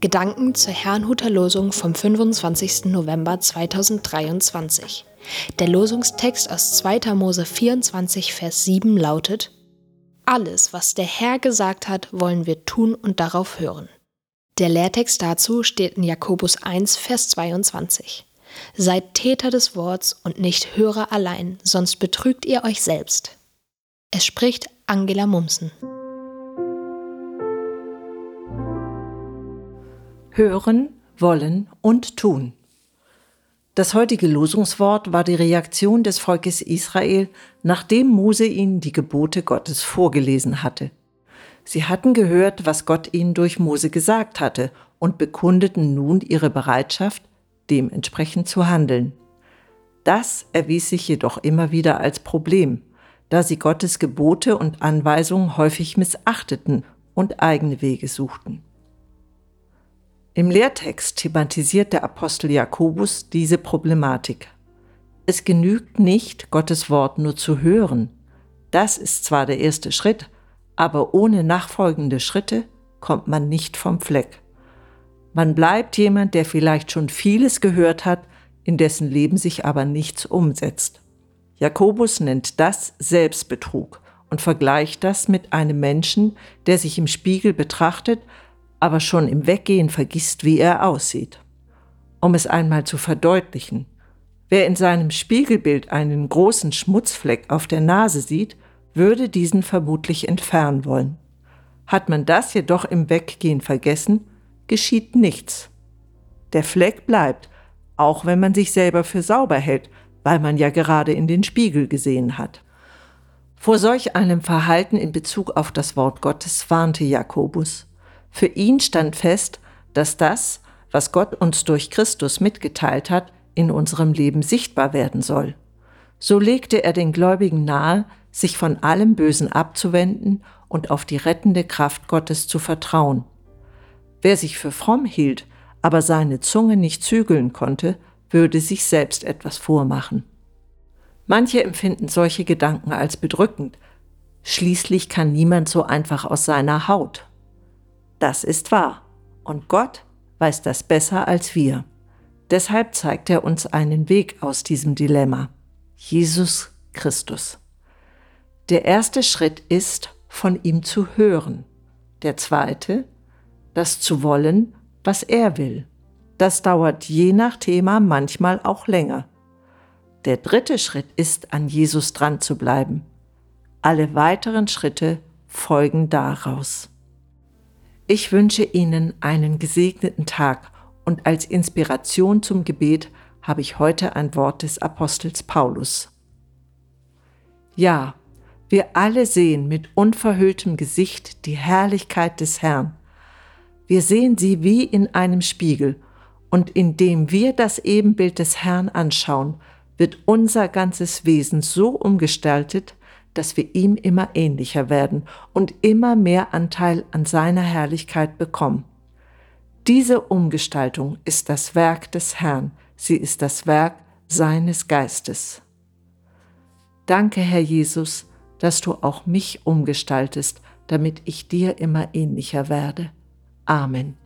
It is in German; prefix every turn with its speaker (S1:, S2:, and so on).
S1: Gedanken zur Herrnhuter Losung vom 25. November 2023. Der Losungstext aus 2. Mose 24, Vers 7 lautet: Alles, was der Herr gesagt hat, wollen wir tun und darauf hören. Der Lehrtext dazu steht in Jakobus 1, Vers 22. Seid Täter des Worts und nicht Hörer allein, sonst betrügt ihr euch selbst. Es spricht Angela Mumsen.
S2: Hören, wollen und tun. Das heutige Losungswort war die Reaktion des Volkes Israel, nachdem Mose ihnen die Gebote Gottes vorgelesen hatte. Sie hatten gehört, was Gott ihnen durch Mose gesagt hatte und bekundeten nun ihre Bereitschaft, dementsprechend zu handeln. Das erwies sich jedoch immer wieder als Problem, da sie Gottes Gebote und Anweisungen häufig missachteten und eigene Wege suchten. Im Lehrtext thematisiert der Apostel Jakobus diese Problematik. Es genügt nicht, Gottes Wort nur zu hören. Das ist zwar der erste Schritt, aber ohne nachfolgende Schritte kommt man nicht vom Fleck. Man bleibt jemand, der vielleicht schon vieles gehört hat, in dessen Leben sich aber nichts umsetzt. Jakobus nennt das Selbstbetrug und vergleicht das mit einem Menschen, der sich im Spiegel betrachtet, aber schon im Weggehen vergisst, wie er aussieht. Um es einmal zu verdeutlichen, wer in seinem Spiegelbild einen großen Schmutzfleck auf der Nase sieht, würde diesen vermutlich entfernen wollen. Hat man das jedoch im Weggehen vergessen, geschieht nichts. Der Fleck bleibt, auch wenn man sich selber für sauber hält, weil man ja gerade in den Spiegel gesehen hat. Vor solch einem Verhalten in Bezug auf das Wort Gottes warnte Jakobus. Für ihn stand fest, dass das, was Gott uns durch Christus mitgeteilt hat, in unserem Leben sichtbar werden soll. So legte er den Gläubigen nahe, sich von allem Bösen abzuwenden und auf die rettende Kraft Gottes zu vertrauen. Wer sich für fromm hielt, aber seine Zunge nicht zügeln konnte, würde sich selbst etwas vormachen. Manche empfinden solche Gedanken als bedrückend. Schließlich kann niemand so einfach aus seiner Haut. Das ist wahr. Und Gott weiß das besser als wir. Deshalb zeigt er uns einen Weg aus diesem Dilemma. Jesus Christus. Der erste Schritt ist, von ihm zu hören. Der zweite, das zu wollen, was er will. Das dauert je nach Thema manchmal auch länger. Der dritte Schritt ist, an Jesus dran zu bleiben. Alle weiteren Schritte folgen daraus. Ich wünsche Ihnen einen gesegneten Tag und als Inspiration zum Gebet habe ich heute ein Wort des Apostels Paulus. Ja, wir alle sehen mit unverhülltem Gesicht die Herrlichkeit des Herrn. Wir sehen sie wie in einem Spiegel, und indem wir das Ebenbild des Herrn anschauen, wird unser ganzes Wesen so umgestaltet, dass wir ihm immer ähnlicher werden und immer mehr Anteil an seiner Herrlichkeit bekommen. Diese Umgestaltung ist das Werk des Herrn, sie ist das Werk seines Geistes. Danke, Herr Jesus, dass du auch mich umgestaltest, damit ich dir immer ähnlicher werde. Amen.